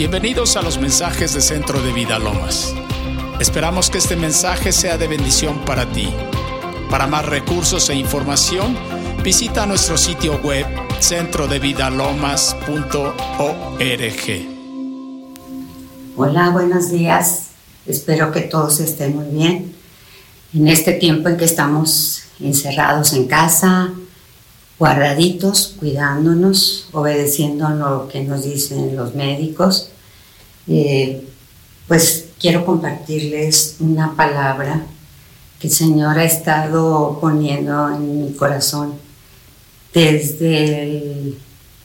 Bienvenidos a los mensajes de Centro de Vida Lomas. Esperamos que este mensaje sea de bendición para ti. Para más recursos e información, visita nuestro sitio web centrodevidalomas.org. Hola, buenos días. Espero que todos estén muy bien. En este tiempo en que estamos encerrados en casa, guardaditos, cuidándonos, obedeciendo lo que nos dicen los médicos, eh, pues quiero compartirles una palabra que el Señor ha estado poniendo en mi corazón desde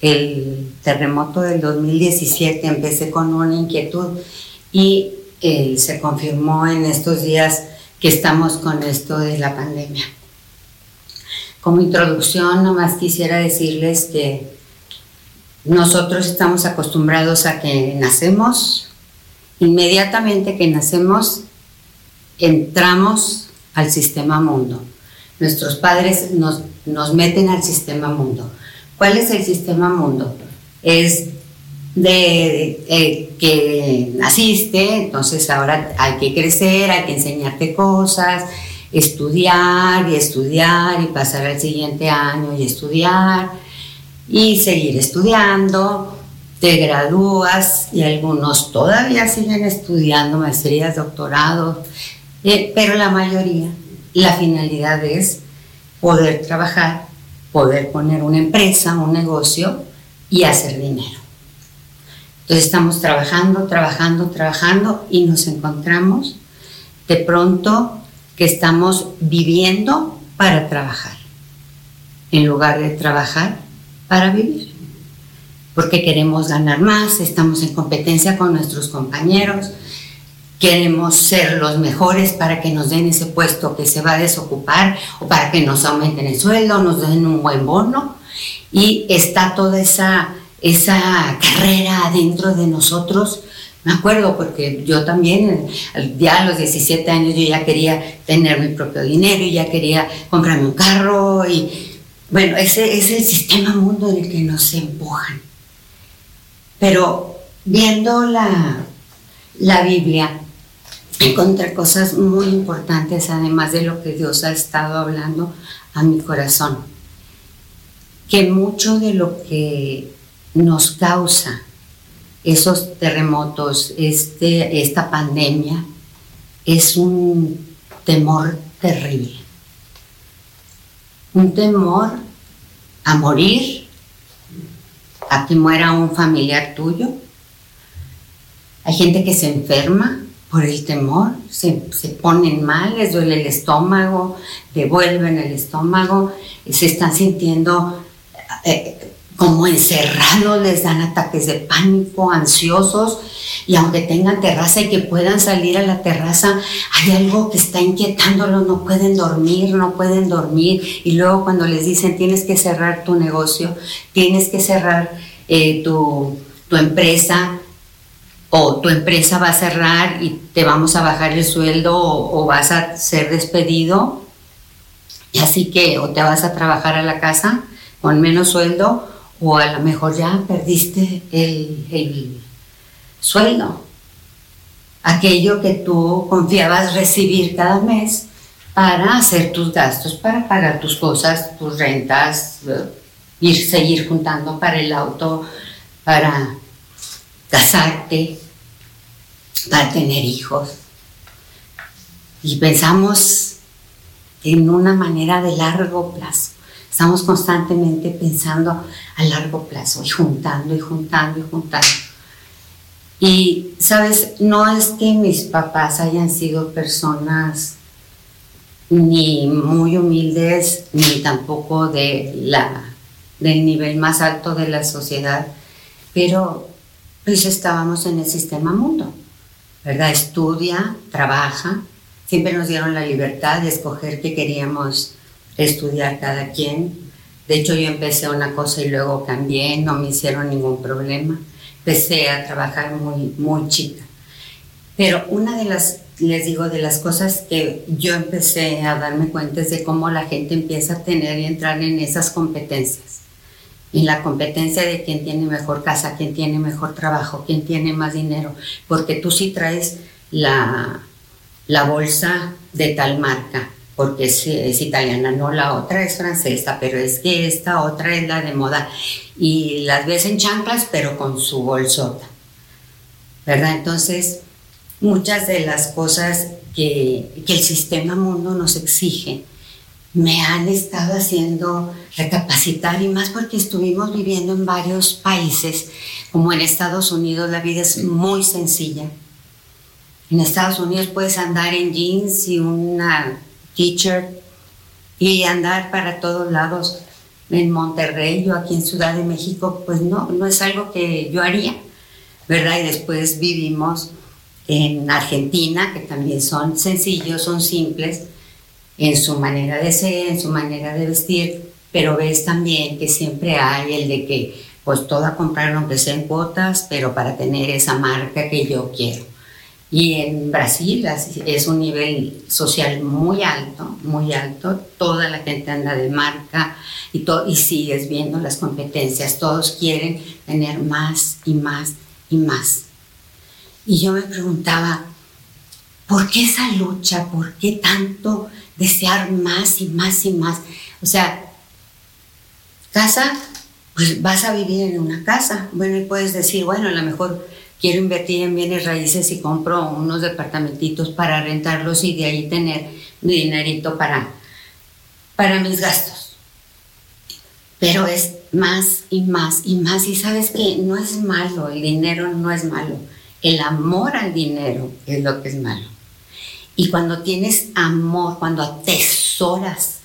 el, terremoto del 2017. Empecé con una inquietud y eh, se confirmó en estos días que estamos con esto de la pandemia. Como introducción, nomás quisiera decirles que nosotros estamos acostumbrados a que nacemos, inmediatamente que nacemos, entramos al sistema mundo. Nuestros padres nos, nos meten al sistema mundo. ¿Cuál es el sistema mundo? Es de eh, que naciste, entonces ahora hay que crecer, hay que enseñarte cosas, estudiar y estudiar y pasar al siguiente año y estudiar y seguir estudiando, te gradúas y algunos todavía siguen estudiando maestrías, doctorados, eh, pero la mayoría, la finalidad es poder trabajar, poder poner una empresa, un negocio y hacer dinero. Entonces estamos trabajando, trabajando, trabajando y nos encontramos de pronto que estamos viviendo para trabajar, en lugar de trabajar para vivir. Porque queremos ganar más, estamos en competencia con nuestros compañeros, queremos ser los mejores para que nos den ese puesto que se va a desocupar o para que nos aumenten el sueldo, nos den un buen bono. Y está toda esa, esa carrera dentro de nosotros me acuerdo porque yo también, ya a los 17 años, yo ya quería tener mi propio dinero y ya quería comprarme un carro y bueno, ese es el sistema mundo en el que nos empujan. Pero viendo la, la Biblia, encontré cosas muy importantes, además de lo que Dios ha estado hablando a mi corazón. Que mucho de lo que nos causa esos terremotos, este, esta pandemia, es un temor terrible. Un temor a morir, a que muera un familiar tuyo. Hay gente que se enferma por el temor, se, se ponen mal, les duele el estómago, devuelven el estómago, se están sintiendo eh, como encerrados, les dan ataques de pánico, ansiosos, y aunque tengan terraza y que puedan salir a la terraza, hay algo que está inquietándolos, no pueden dormir, no pueden dormir, y luego cuando les dicen tienes que cerrar tu negocio, tienes que cerrar eh, tu, tu empresa, o tu empresa va a cerrar y te vamos a bajar el sueldo o, o vas a ser despedido, y así que o te vas a trabajar a la casa con menos sueldo, o a lo mejor ya perdiste el, sueldo, aquello que tú confiabas recibir cada mes para hacer tus gastos, para pagar tus cosas, tus rentas, eh, ir seguir juntando para el auto, para casarte, para tener hijos. Y pensamos en una manera de largo plazo. Estamos constantemente pensando a largo plazo y juntando y juntando y juntando. Y, sabes, no es que mis papás hayan sido personas ni muy humildes, ni tampoco de la, del nivel más alto de la sociedad, pero pues estábamos en el sistema mundo, ¿verdad? Estudia, trabaja, siempre nos dieron la libertad de escoger qué queríamos estudiar cada quien. De hecho, yo empecé una cosa y luego cambié, no me hicieron ningún problema. Empecé a trabajar muy, muy chica. Pero una de las, les digo, de las cosas que yo empecé a darme cuenta es de cómo la gente empieza a tener y entrar en esas competencias. en la competencia de quién tiene mejor casa, quién tiene mejor trabajo, quién tiene más dinero, porque tú sí traes la, la bolsa de tal marca, porque es, es, italiana, no la otra es francesa, pero es que esta otra es la de moda. Y las ves en chanclas, pero con su bolsota. ¿Verdad? Entonces, muchas de las cosas que, que el sistema mundo nos exige me han estado haciendo recapacitar y más porque estuvimos viviendo en varios países, como en Estados Unidos la vida es muy sencilla. En Estados Unidos puedes andar en jeans y una t-shirt y andar para todos lados. En Monterrey, yo aquí en Ciudad de México, pues no, no es algo que yo haría, ¿verdad? Y después vivimos en Argentina, que también son sencillos, son simples en su manera de ser, en su manera de vestir, pero ves también que siempre hay el de que, pues todo a comprar aunque sea en cuotas, pero para tener esa marca que yo quiero. Y en Brasil es un nivel social muy alto, muy alto. Toda la gente anda de marca y, y sigues viendo las competencias. Todos quieren tener más y más y más. Y yo me preguntaba, ¿por qué esa lucha? ¿Por qué tanto desear más y más y más? O sea, casa, pues vas a vivir en una casa. Bueno, y puedes decir, bueno, a lo mejor quiero invertir en bienes raíces y compro unos departamentitos para rentarlos y de ahí tener mi dinerito para, para mis gastos. Pero es más y más y más. Y sabes que no es malo, el dinero no es malo. El amor al dinero es lo que es malo. Y cuando tienes amor, cuando atesoras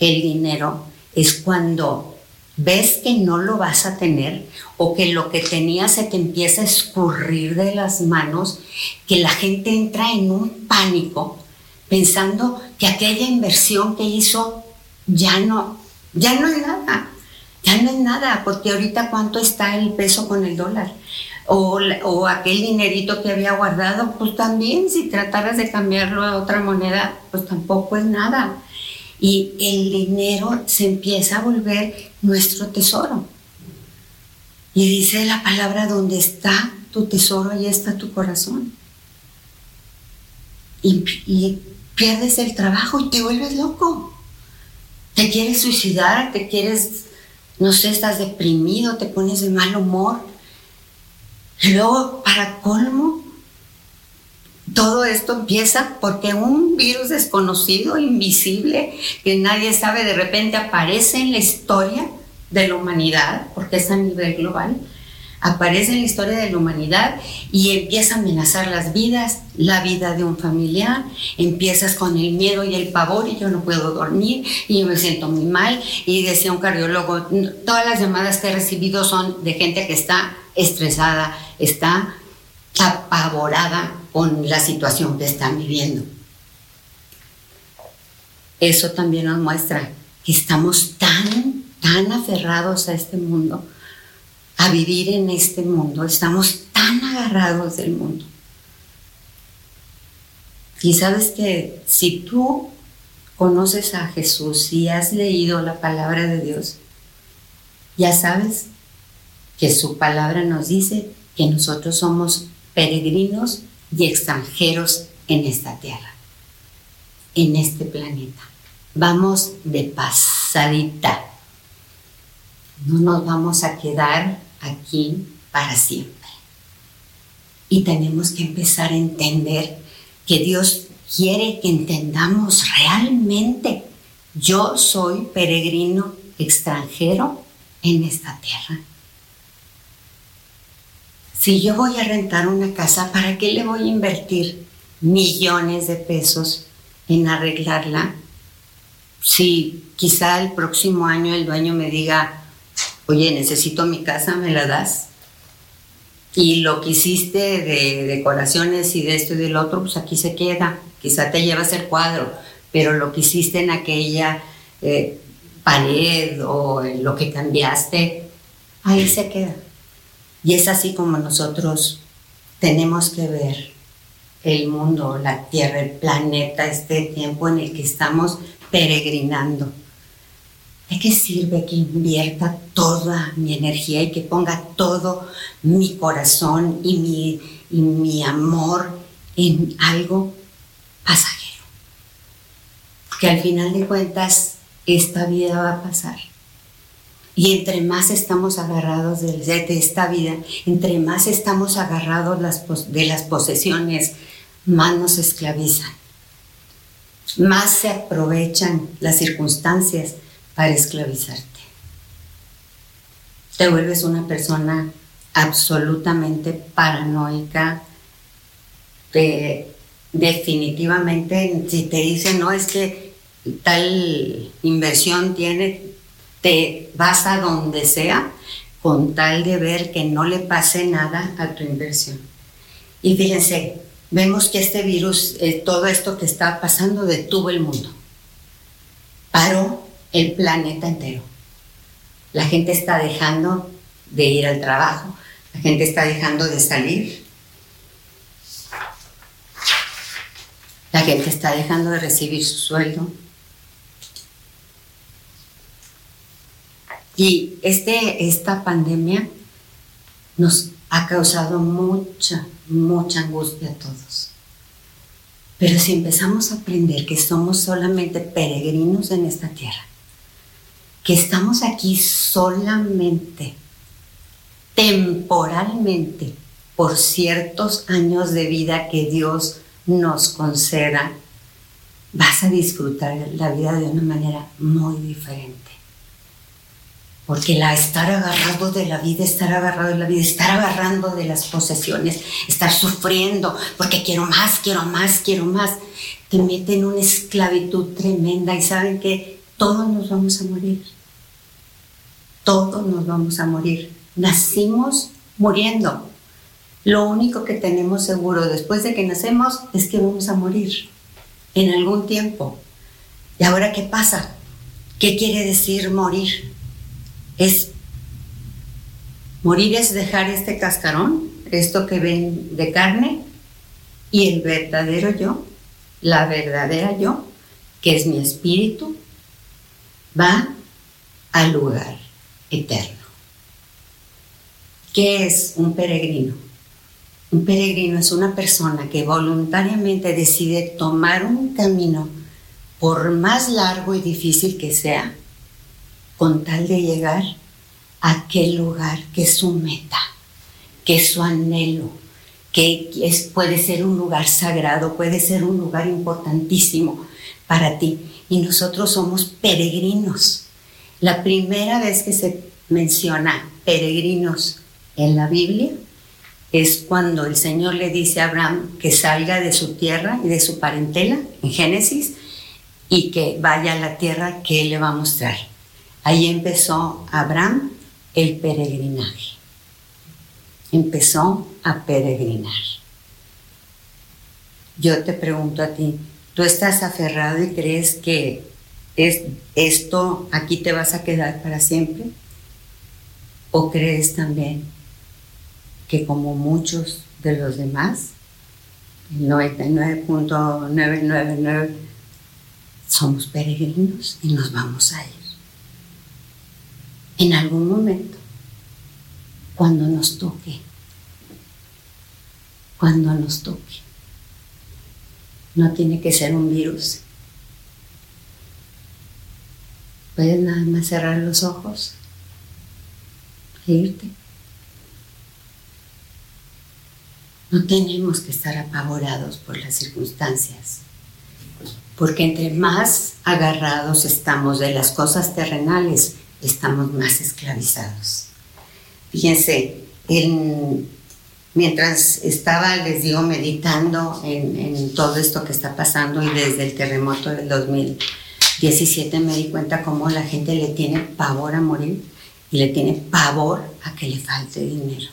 el dinero, es cuando ves que no lo vas a tener o que lo que tenías se te empieza a escurrir de las manos, que la gente entra en un pánico pensando que aquella inversión que hizo ya no, ya no es nada, ya no es nada, porque ahorita cuánto está el peso con el dólar. O, o aquel dinerito que había guardado, pues también si trataras de cambiarlo a otra moneda, pues tampoco es nada y el dinero se empieza a volver nuestro tesoro. Y dice la palabra, donde está tu tesoro, ahí está tu corazón. Y, y, pierdes el trabajo y te vuelves loco. Te quieres suicidar, te quieres, no sé, estás deprimido, te pones de mal humor. Y luego, para colmo, todo esto empieza porque un virus desconocido, invisible, que nadie sabe, de repente aparece en la historia de la humanidad, porque es a nivel global, aparece en la historia de la humanidad y empieza a amenazar las vidas, la vida de un familiar, empiezas con el miedo y el pavor y yo no puedo dormir y yo me siento muy mal y decía un cardiólogo, todas las llamadas que he recibido son de gente que está estresada, está apavorada con la situación que están viviendo. Eso también nos muestra que estamos tan, tan aferrados a este mundo, a vivir en este mundo, estamos tan agarrados del mundo. Y sabes que si tú conoces a Jesús y has leído la palabra de Dios, ya sabes que su palabra nos dice que nosotros somos peregrinos y extranjeros en esta tierra, en este planeta. Vamos de pasadita. No nos vamos a quedar aquí para siempre. Y tenemos que empezar a entender que Dios quiere que entendamos realmente, yo soy peregrino extranjero en esta tierra. Si yo voy a rentar una casa, ¿para qué le voy a invertir millones de pesos en arreglarla? Si quizá el próximo año el dueño me diga, oye, necesito mi casa, ¿me la das? Y lo que hiciste de decoraciones y de esto y del otro, pues aquí se queda. Quizá te llevas el cuadro, pero lo que hiciste en aquella eh, pared o en lo que cambiaste, ahí se queda. Y es así como nosotros tenemos que ver el mundo, la tierra, el planeta, este tiempo en el que estamos peregrinando. ¿De qué sirve que invierta toda mi energía y que ponga todo mi corazón y mi, y mi amor en algo pasajero? Que al final de cuentas esta vida va a pasar. Y entre más estamos agarrados de, esta vida, entre más estamos agarrados de las posesiones, más nos esclavizan, más se aprovechan las circunstancias para esclavizarte. Te vuelves una persona absolutamente paranoica. definitivamente, si te dicen, no, es que tal inversión tiene, te vas a donde sea con tal de ver que no le pase nada a tu inversión. Y fíjense, vemos que este virus, eh, todo esto que está pasando, detuvo el mundo. Paró el planeta entero. La gente está dejando de ir al trabajo, la gente está dejando de salir, la gente está dejando de recibir su sueldo. Y este, esta pandemia nos ha causado mucha, mucha angustia a todos. Pero si empezamos a aprender que somos solamente peregrinos en esta tierra, que estamos aquí solamente, temporalmente, por ciertos años de vida que Dios nos conceda, vas a disfrutar la vida de una manera muy diferente. Porque la estar agarrado de la vida, estar agarrado de la vida, estar agarrando de las posesiones, estar sufriendo porque quiero más, quiero más, quiero más, te mete en una esclavitud tremenda y saben que todos nos vamos a morir todos nos vamos a morir. Nacimos muriendo. Lo único que tenemos seguro después de que nacemos es que vamos a morir en algún tiempo. ¿Y ahora qué pasa? ¿Qué quiere decir morir? Es morir es dejar este cascarón, esto que ven de carne, y el verdadero yo, la verdadera yo, que es mi espíritu, va al lugar eterno. ¿Qué es un peregrino? Un peregrino es una persona que voluntariamente decide tomar un camino, por más largo y difícil que sea, con tal de llegar a aquel lugar que es su meta, que es su anhelo, que es, puede ser un lugar sagrado, puede ser un lugar importantísimo para ti. Y nosotros somos peregrinos la primera vez que se menciona peregrinos en la Biblia es cuando el Señor le dice a Abraham que salga de su tierra y de su parentela, en Génesis, y que vaya a la tierra que Él le va a mostrar. Ahí empezó Abraham el peregrinaje. Empezó a peregrinar. Yo te pregunto a ti, ¿tú estás aferrado y crees que ¿Es esto aquí te vas a quedar para siempre? ¿O crees también que como muchos de los demás, el 99.999, somos peregrinos y nos vamos a ir? En algún momento, cuando nos toque, cuando nos toque. No tiene que ser un virus, Puedes nada más cerrar los ojos e irte. No tenemos que estar apavorados por las circunstancias, porque entre más agarrados estamos de las cosas terrenales, estamos más esclavizados. Fíjense, mientras estaba, les digo, meditando en, en todo esto que está pasando y desde el terremoto del 2000, 17 me di cuenta cómo la gente le tiene pavor a morir y le tiene pavor a que le falte dinero.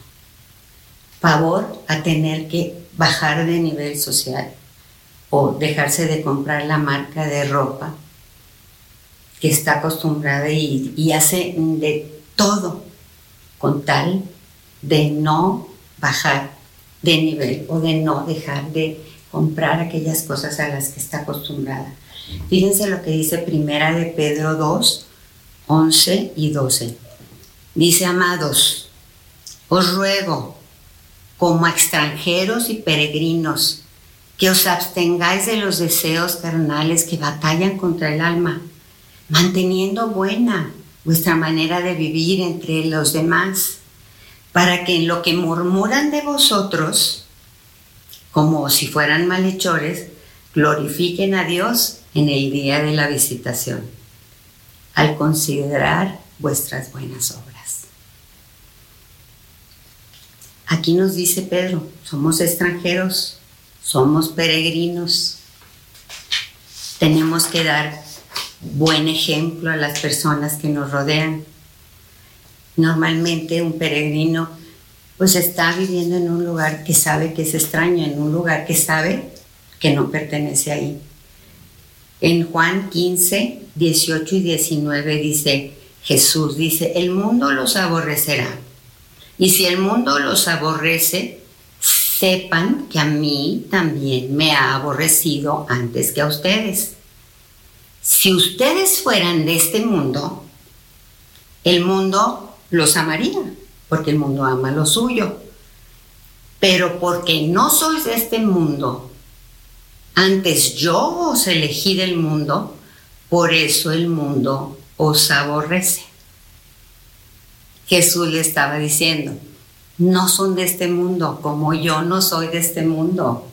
Pavor a tener que bajar de nivel social o dejarse de comprar la marca de ropa que está acostumbrada y, y hace de todo con tal de no bajar de nivel o de no dejar de comprar aquellas cosas a las que está acostumbrada. Fíjense lo que dice Primera de Pedro 2, 11 y 12. Dice, amados, os ruego, como extranjeros y peregrinos, que os abstengáis de los deseos carnales que batallan contra el alma, manteniendo buena vuestra manera de vivir entre los demás, para que en lo que murmuran de vosotros, como si fueran malhechores, glorifiquen a Dios en el día de la visitación, al considerar vuestras buenas obras. Aquí nos dice Pedro, somos extranjeros, somos peregrinos, tenemos que dar buen ejemplo a las personas que nos rodean. Normalmente un peregrino pues está viviendo en un lugar que sabe que es extraño, en un lugar que sabe que no pertenece ahí. En Juan 15, 18 y 19 dice, Jesús dice, el mundo los aborrecerá. Y si el mundo los aborrece, sepan que a mí también me ha aborrecido antes que a ustedes. Si ustedes fueran de este mundo, el mundo los amaría, porque el mundo ama lo suyo. Pero porque no sois de este mundo, antes yo os elegí del mundo, por eso el mundo os aborrece. Jesús le estaba diciendo, no son de este mundo, como yo no soy de este mundo.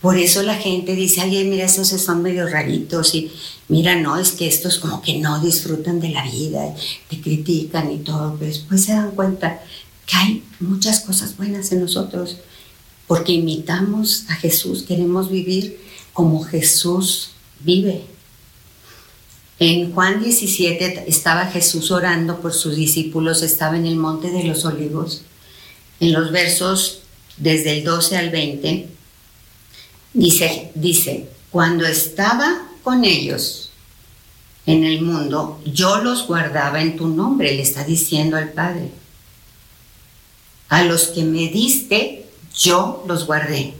Por eso la gente dice, ay, mira, esos son medio raritos y mira, no, es que estos como que no disfrutan de la vida, te critican y todo, pero después se dan cuenta que hay muchas cosas buenas en nosotros, porque imitamos a Jesús, queremos vivir como Jesús vive. En Juan 17 estaba Jesús orando por sus discípulos, estaba en el monte de los olivos. En los versos desde el 12 al 20, dice, dice, cuando estaba con ellos en el mundo, yo los guardaba en tu nombre, le está diciendo al Padre. A los que me diste, yo los guardé.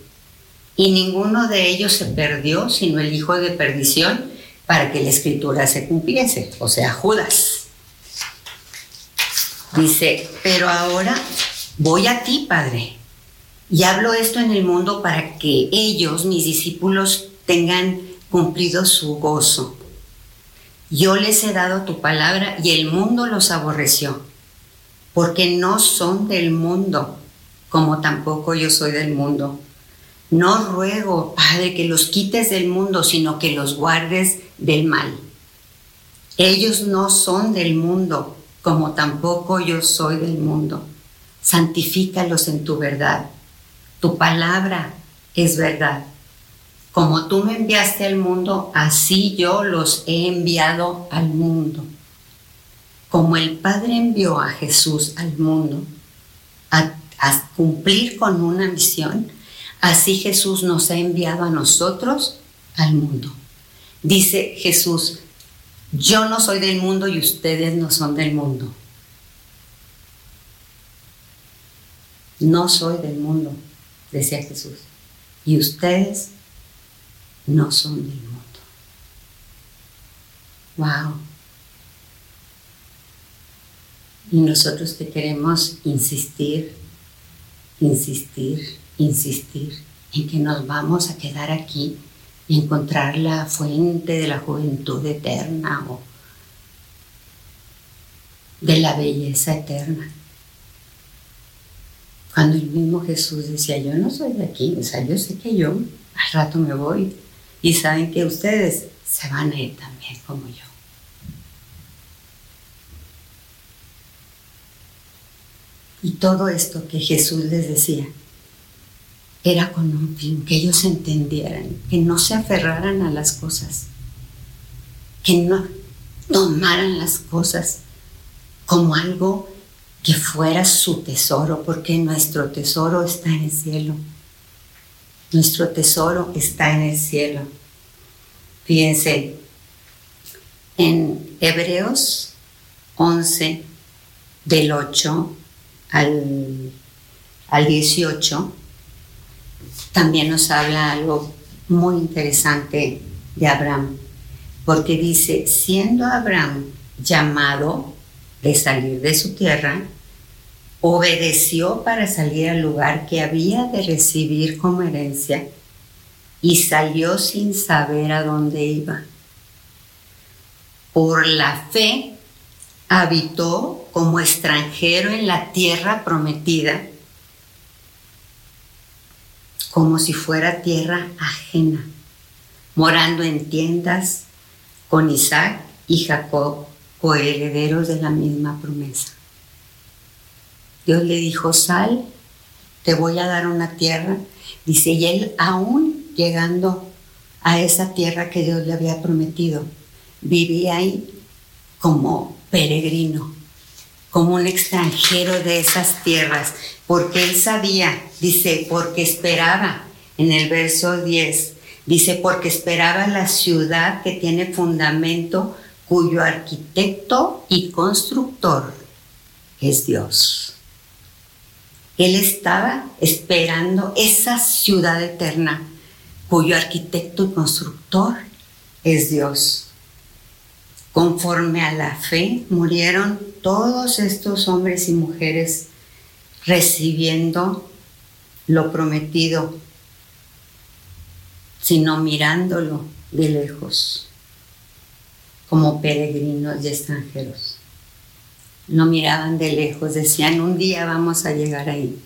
Y ninguno de ellos se perdió, sino el hijo de perdición para que la escritura se cumpliese, o sea, Judas. Dice, pero ahora voy a ti, Padre, y hablo esto en el mundo para que ellos, mis discípulos, tengan cumplido su gozo. Yo les he dado tu palabra y el mundo los aborreció, porque no son del mundo, como tampoco yo soy del mundo. No ruego, Padre, que los quites del mundo, sino que los guardes del mal. Ellos no son del mundo, como tampoco yo soy del mundo. Santifícalos en tu verdad. Tu palabra es verdad. Como tú me enviaste al mundo, así yo los he enviado al mundo. Como el Padre envió a Jesús al mundo a, cumplir con una misión, Así Jesús nos ha enviado a nosotros al mundo. Dice Jesús, yo no soy del mundo y ustedes no son del mundo. No soy del mundo, decía Jesús. Y ustedes no son del mundo. Wow. Y nosotros te queremos insistir, insistir, insistir en que nos vamos a quedar aquí y encontrar la fuente de la juventud eterna o de la belleza eterna. Cuando el mismo Jesús decía, yo no soy de aquí, o sea, yo sé que yo al rato me voy y saben que ustedes se van a ir también como yo. Y todo esto que Jesús les decía, era con un fin, que ellos entendieran, que no se aferraran a las cosas, que no tomaran las cosas como algo que fuera su tesoro, porque nuestro tesoro está en el cielo. Nuestro tesoro está en el cielo. Fíjense, en Hebreos 11, del 8 al, al 18, también nos habla algo muy interesante de Abraham, porque dice, siendo Abraham llamado de salir de su tierra, obedeció para salir al lugar que había de recibir como herencia y salió sin saber a dónde iba. Por la fe habitó como extranjero en la tierra prometida, como si fuera tierra ajena, morando en tiendas con Isaac y Jacob, coherederos de la misma promesa. Dios le dijo, sal, te voy a dar una tierra. Dice, y él aún llegando a esa tierra que Dios le había prometido, vivía ahí como peregrino, como un extranjero de esas tierras, porque él sabía, dice, porque esperaba, en el verso 10, dice, porque esperaba la ciudad que tiene fundamento, cuyo arquitecto y constructor es Dios. Él estaba esperando esa ciudad eterna cuyo arquitecto y constructor es Dios. Conforme a la fe murieron todos estos hombres y mujeres recibiendo lo prometido, sino mirándolo de lejos, como peregrinos y extranjeros. No miraban de lejos, decían, un día vamos a llegar ahí.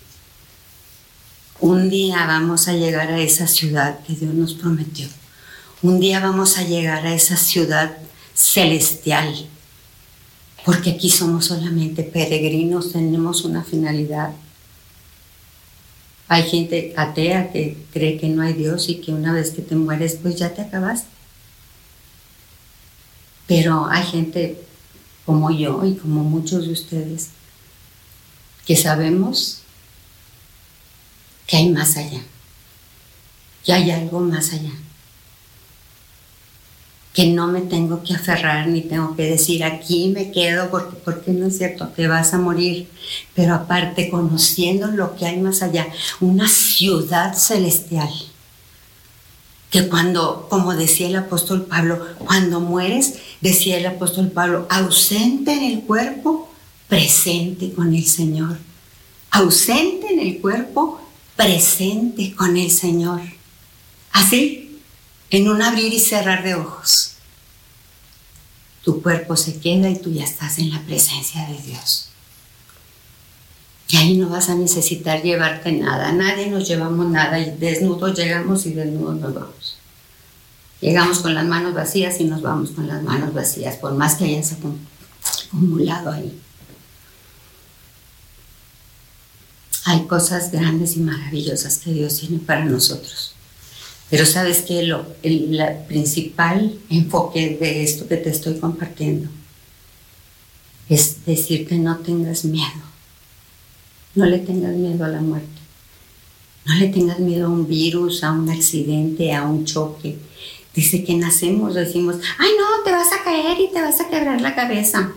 Un día vamos a llegar a esa ciudad que Dios nos prometió. Un día vamos a llegar a esa ciudad celestial. Porque aquí somos solamente peregrinos, tenemos una finalidad. Hay gente atea que cree que no hay Dios y que una vez que te mueres, pues ya te acabaste. Pero hay gente como yo y como muchos de ustedes, que sabemos que hay más allá, que hay algo más allá, que no me tengo que aferrar ni tengo que decir aquí me quedo porque, porque no es cierto, te vas a morir, pero aparte conociendo lo que hay más allá, una ciudad celestial que cuando, como decía el apóstol Pablo, cuando mueres, decía el apóstol Pablo, ausente en el cuerpo, presente con el Señor. Ausente en el cuerpo, presente con el Señor. Así, en un abrir y cerrar de ojos, tu cuerpo se queda y tú ya estás en la presencia de Dios. Y ahí no vas a necesitar llevarte nada. Nadie nos llevamos nada y desnudos llegamos y desnudos nos vamos. Llegamos con las manos vacías y nos vamos con las manos vacías, por más que hayas acumulado ahí. Hay cosas grandes y maravillosas que Dios tiene para nosotros. Pero sabes que el, el principal enfoque de esto que te estoy compartiendo es decir que no tengas miedo no le tengas miedo a la muerte. No le tengas miedo a un virus, a un accidente, a un choque. Dice que nacemos, decimos, ay no, te vas a caer y te vas a quebrar la cabeza.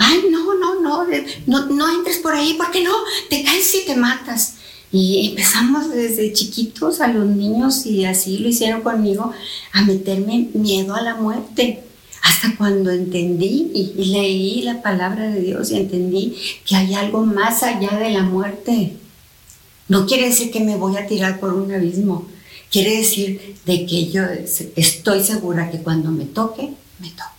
Ay, no, no, no, no, no entres por ahí, porque no, te caes y te matas. Y empezamos desde chiquitos a los niños, y así lo hicieron conmigo, a meterme miedo a la muerte. Hasta cuando entendí y, leí la palabra de Dios y entendí que hay algo más allá de la muerte. No quiere decir que me voy a tirar por un abismo. Quiere decir de que yo estoy segura que cuando me toque, me toque.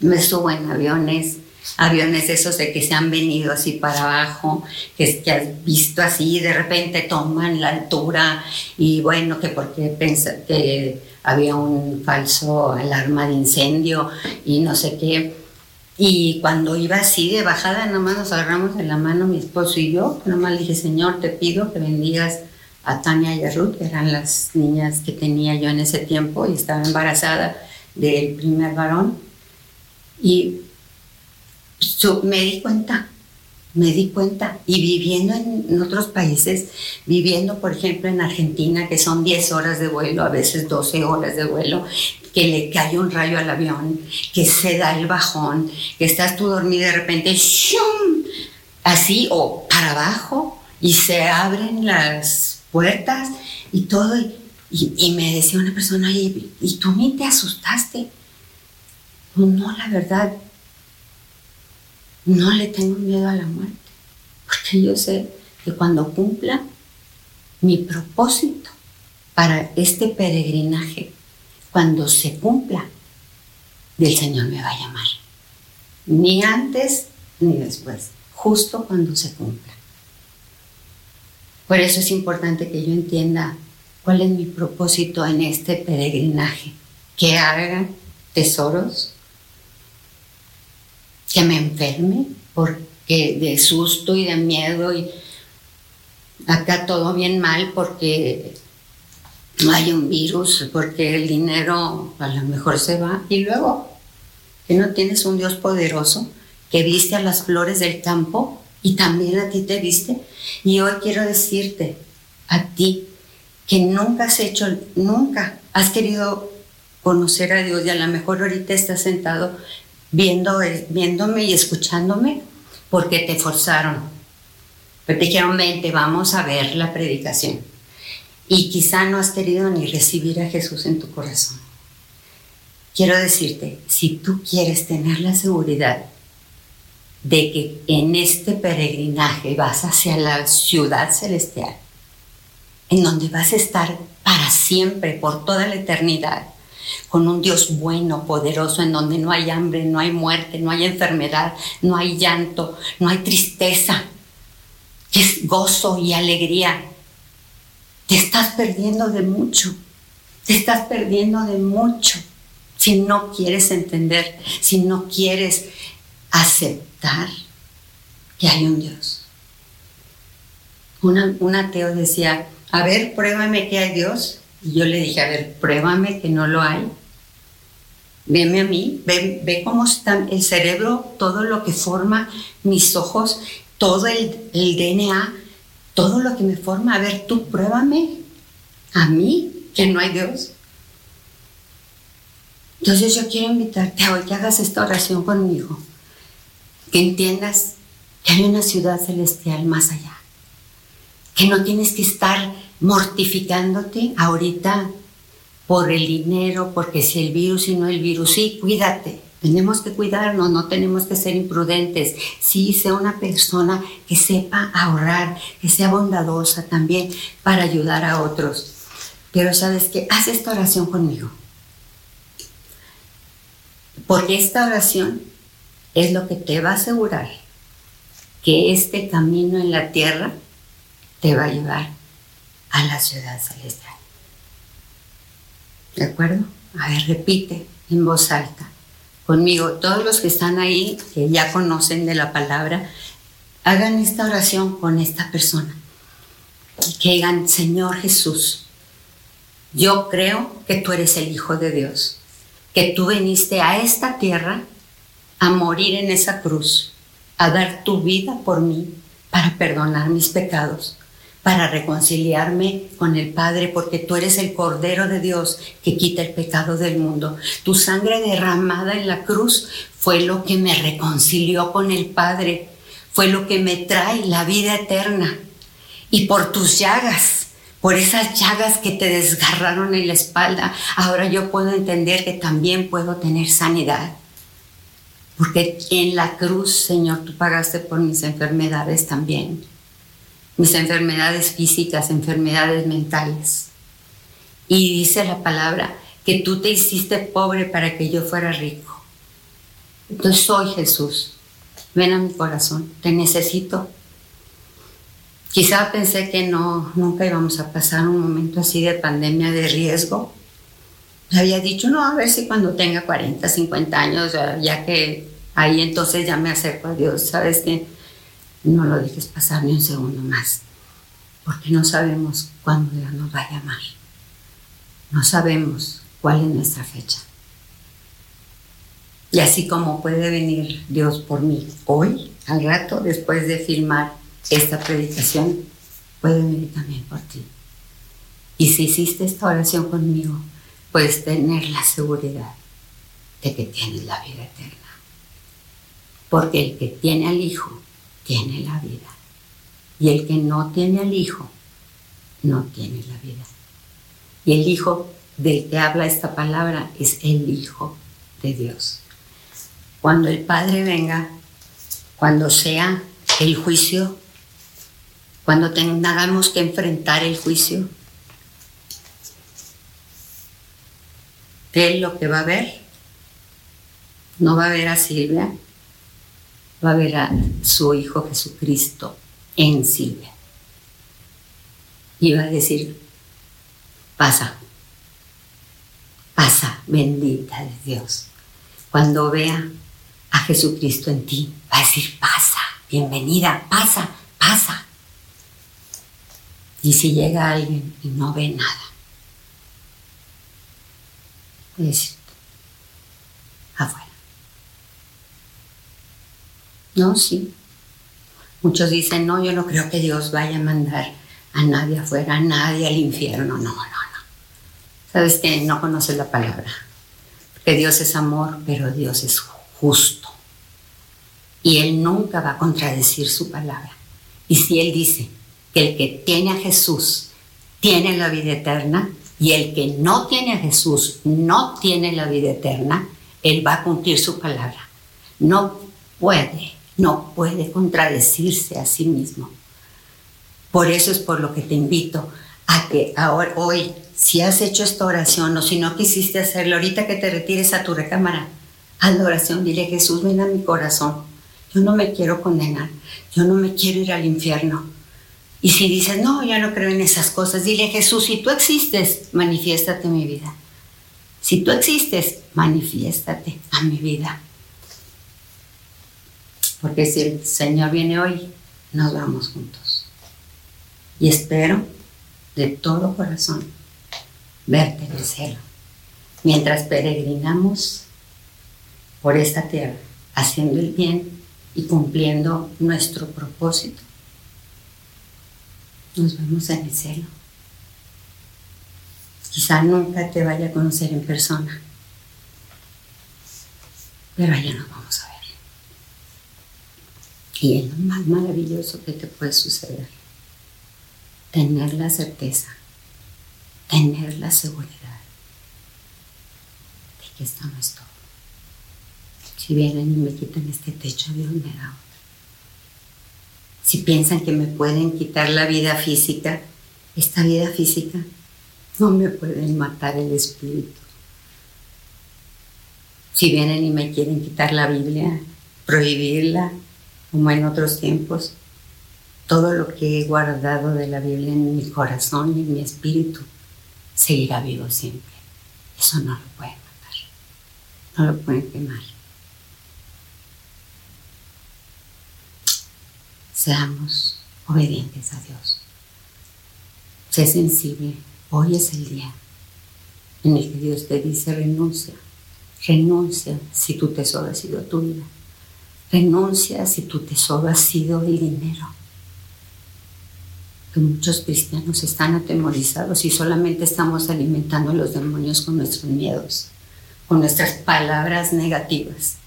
Me subo en aviones, aviones esos de que se han venido así para abajo, que, has visto así, de repente toman la altura y bueno, que porque pensa que había un falso alarma de incendio y no sé qué. Y cuando iba así de bajada, nada más nos agarramos de la mano mi esposo y yo, nada más le dije, Señor, te pido que bendigas a Tania y a Ruth, eran las niñas que tenía yo en ese tiempo y estaba embarazada del primer varón. Y yo me di cuenta me di cuenta. Y viviendo en, otros países, viviendo por ejemplo en Argentina, que son 10 horas de vuelo, a veces 12 horas de vuelo, que le cae un rayo al avión, que se da el bajón, que estás tú dormido y de repente, ¡shum! así o para abajo, y se abren las puertas y todo. Y, me decía una persona, y, y tú ni te asustaste. Pues no, la verdad, no le tengo miedo a la muerte, porque yo sé que cuando cumpla mi propósito para este peregrinaje, cuando se cumpla, del Señor me va a llamar. Ni antes ni después, justo cuando se cumpla. Por eso es importante que yo entienda cuál es mi propósito en este peregrinaje, que haga tesoros, que me enferme, porque de susto y de miedo y acá todo bien mal porque hay un virus, porque el dinero a lo mejor se va. Y luego que no tienes un Dios poderoso que viste a las flores del campo y también a ti te viste. Y hoy quiero decirte a ti que nunca has hecho, nunca has querido conocer a Dios y a lo mejor ahorita estás sentado viendo, viéndome y escuchándome porque te forzaron. Pero te dijeron, vente, vamos a ver la predicación. Y quizá no has querido ni recibir a Jesús en tu corazón. Quiero decirte, si tú quieres tener la seguridad de que en este peregrinaje vas hacia la ciudad celestial, en donde vas a estar para siempre, por toda la eternidad, con un Dios bueno, poderoso, en donde no hay hambre, no hay muerte, no hay enfermedad, no hay llanto, no hay tristeza, que es gozo y alegría. Te estás perdiendo de mucho, te estás perdiendo de mucho si no quieres entender, si no quieres aceptar que hay un Dios. un ateo decía, a ver, pruébame que hay Dios. Y yo le dije, a ver, pruébame que no lo hay. Veme a mí, ve, ve cómo está el cerebro, todo lo que forma mis ojos, todo el, el DNA, todo lo que me forma. A ver, tú pruébame a mí que no hay Dios. Entonces yo quiero invitarte a hoy que hagas esta oración conmigo que entiendas que hay una ciudad celestial más allá, que no tienes que estar mortificándote ahorita por el dinero, porque si el virus y no el virus, sí, cuídate, tenemos que cuidarnos, no tenemos que ser imprudentes. Sí, sea una persona que sepa ahorrar, que sea bondadosa también para ayudar a otros. Pero sabes que haz esta oración conmigo. Porque esta oración es lo que te va a asegurar que este camino en la tierra te va a llevar a la ciudad celestial. ¿De acuerdo? A ver, repite en voz alta conmigo. Todos los que están ahí, que ya conocen de la palabra, hagan esta oración con esta persona. Que digan, Señor Jesús, yo creo que tú eres el Hijo de Dios, que tú viniste a esta tierra a morir en esa cruz, a dar tu vida por mí para perdonar mis pecados, para reconciliarme con el Padre, porque tú eres el Cordero de Dios que quita el pecado del mundo. Tu sangre derramada en la cruz fue lo que me reconcilió con el Padre, fue lo que me trae la vida eterna. Y por tus llagas, por esas llagas que te desgarraron en la espalda, ahora yo puedo entender que también puedo tener sanidad. Porque en la cruz, Señor, tú pagaste por mis enfermedades también. Mis enfermedades físicas, enfermedades mentales. Y dice la palabra que tú te hiciste pobre para que yo fuera rico. Entonces soy Jesús. Ven a mi corazón, te necesito. Quizá pensé que no, nunca íbamos a pasar un momento así de pandemia de riesgo, había dicho, no, a ver si cuando tenga 40, 50 años, ya que ahí entonces ya me acerco a Dios, ¿sabes qué? No lo dejes pasar ni un segundo más, porque no sabemos cuándo Dios nos va a llamar. No sabemos cuál es nuestra fecha. Y así como puede venir Dios por mí hoy, al rato, después de filmar esta predicación, puede venir también por ti. Y si hiciste esta oración conmigo, puedes tener la seguridad de que tienes la vida eterna. Porque el que tiene al Hijo tiene la vida. Y el que no tiene al Hijo no tiene la vida. Y el Hijo del que habla esta palabra es el Hijo de Dios. cuando el Padre venga, cuando sea el juicio, cuando tengamos que enfrentar el juicio, Él lo que va a ver, no va a ver a Silvia, va a ver a su Hijo Jesucristo en Silvia. Y va a decir, pasa, pasa, bendita de Dios. Cuando vea a Jesucristo en ti, va a decir, pasa, bienvenida, pasa, pasa. Y si llega alguien y no ve nada, afuera. No, sí. Muchos dicen, no, yo no creo que Dios vaya a mandar a nadie afuera, a nadie al infierno. No, no, no. Sabes que no conoces la palabra. Porque Dios es amor, pero Dios es justo. Y Él nunca va a contradecir su palabra. Y si Él dice que el que tiene a Jesús tiene la vida eterna, y el que no tiene a Jesús no tiene la vida eterna, Él va a cumplir su palabra. No puede, no puede contradecirse a sí mismo. Por eso es por lo que te invito a que ahora, hoy, si has hecho esta oración o si no quisiste hacerlo, ahorita que te retires a tu recámara, haz la oración, dile Jesús, ven a mi corazón. Yo no me quiero condenar, yo no me quiero ir al infierno. Y si dices, no, yo no creo en esas cosas, dile Jesús, si tú existes, manifiéstate mi vida. Si tú existes, manifiéstate a mi vida. Porque si el Señor viene hoy, nos vamos juntos. Y espero de todo corazón verte en el cielo. Mientras peregrinamos por esta tierra, haciendo el bien y cumpliendo nuestro propósito nos vemos en el cielo. Quizá nunca te vaya a conocer en persona, pero allá nos vamos a ver. Y es lo más maravilloso que te puede suceder. Tener la certeza, tener la seguridad de que esto no es todo. Si vienen y me quitan este techo, Dios me da si piensan que me pueden quitar la vida física, esta vida física, no me pueden matar el espíritu. Si vienen y me quieren quitar la Biblia, prohibirla, como en otros tiempos, todo lo que he guardado de la Biblia en mi corazón y en mi espíritu seguirá vivo siempre. Eso no lo pueden matar, no lo pueden quemar. Seamos obedientes a Dios. Sé sensible. Hoy es el día en el que Dios te dice renuncia. Renuncia si tu tesoro ha sido tu vida. Renuncia si tu tesoro ha sido el dinero. Que muchos cristianos están atemorizados y solamente estamos alimentando a los demonios con nuestros miedos, con nuestras palabras negativas.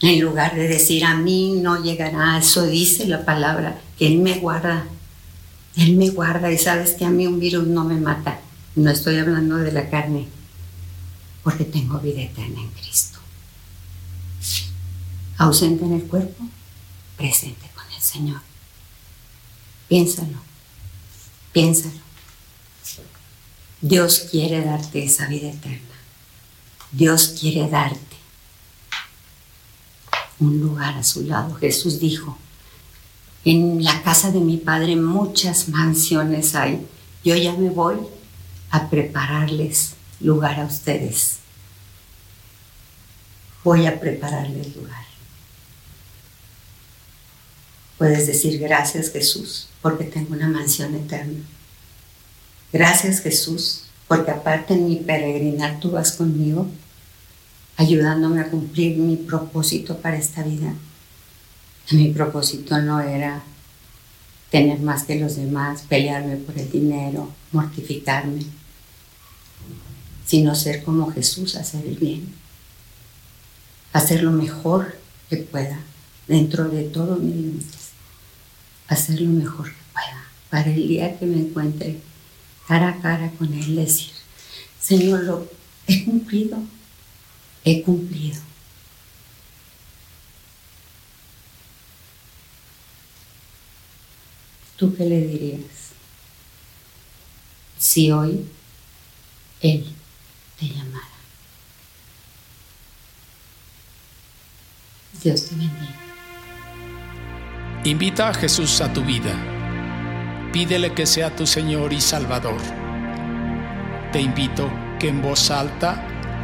En lugar de decir a mí no llegará, eso dice la palabra, que Él me guarda. Él me guarda y sabes que a mí un virus no me mata. No estoy hablando de la carne, porque tengo vida eterna en Cristo. Ausente en el cuerpo, presente con el Señor. Piénsalo, piénsalo. Dios quiere darte esa vida eterna. Dios quiere darte un lugar a su lado. Jesús dijo, en la casa de mi Padre muchas mansiones hay. Yo ya me voy a prepararles lugar a ustedes. Voy a prepararles lugar. Puedes decir gracias Jesús porque tengo una mansión eterna. Gracias Jesús porque aparte en mi peregrinar tú vas conmigo ayudándome a cumplir mi propósito para esta vida. Mi propósito no era tener más que los demás, pelearme por el dinero, mortificarme, sino ser como Jesús, hacer el bien, hacer lo mejor que pueda dentro de todos mis límites, hacer lo mejor que pueda para el día que me encuentre cara a cara con Él, decir, Señor, lo he cumplido, he cumplido. ¿Tú qué le dirías? Si hoy Él te llamara. Dios te bendiga. Invita a Jesús a tu vida. Pídele que sea tu Señor y Salvador. Te invito que en voz alta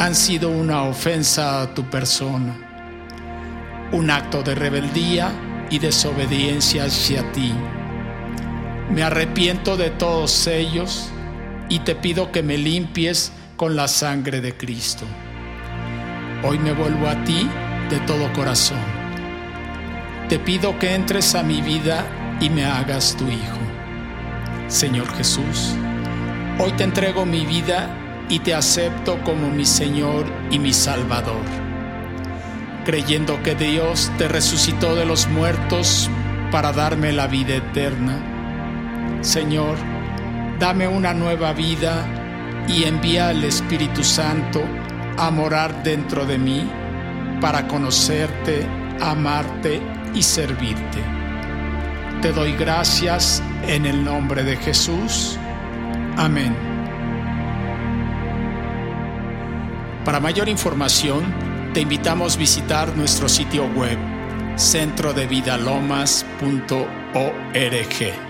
han sido una ofensa a tu persona, un acto de rebeldía y desobediencia hacia ti. Me arrepiento de todos ellos y te pido que me limpies con la sangre de Cristo. Hoy me vuelvo a ti de todo corazón. Te pido que entres a mi vida y me hagas tu Hijo. Señor Jesús, hoy te entrego mi vida y te acepto como mi Señor y mi Salvador, creyendo que Dios te resucitó de los muertos para darme la vida eterna. Señor, dame una nueva vida y envía al Espíritu Santo a morar dentro de mí para conocerte, amarte y servirte. Te doy gracias en el nombre de Jesús. Amén. Para mayor información, te invitamos a visitar nuestro sitio web centrodevidalomas.org.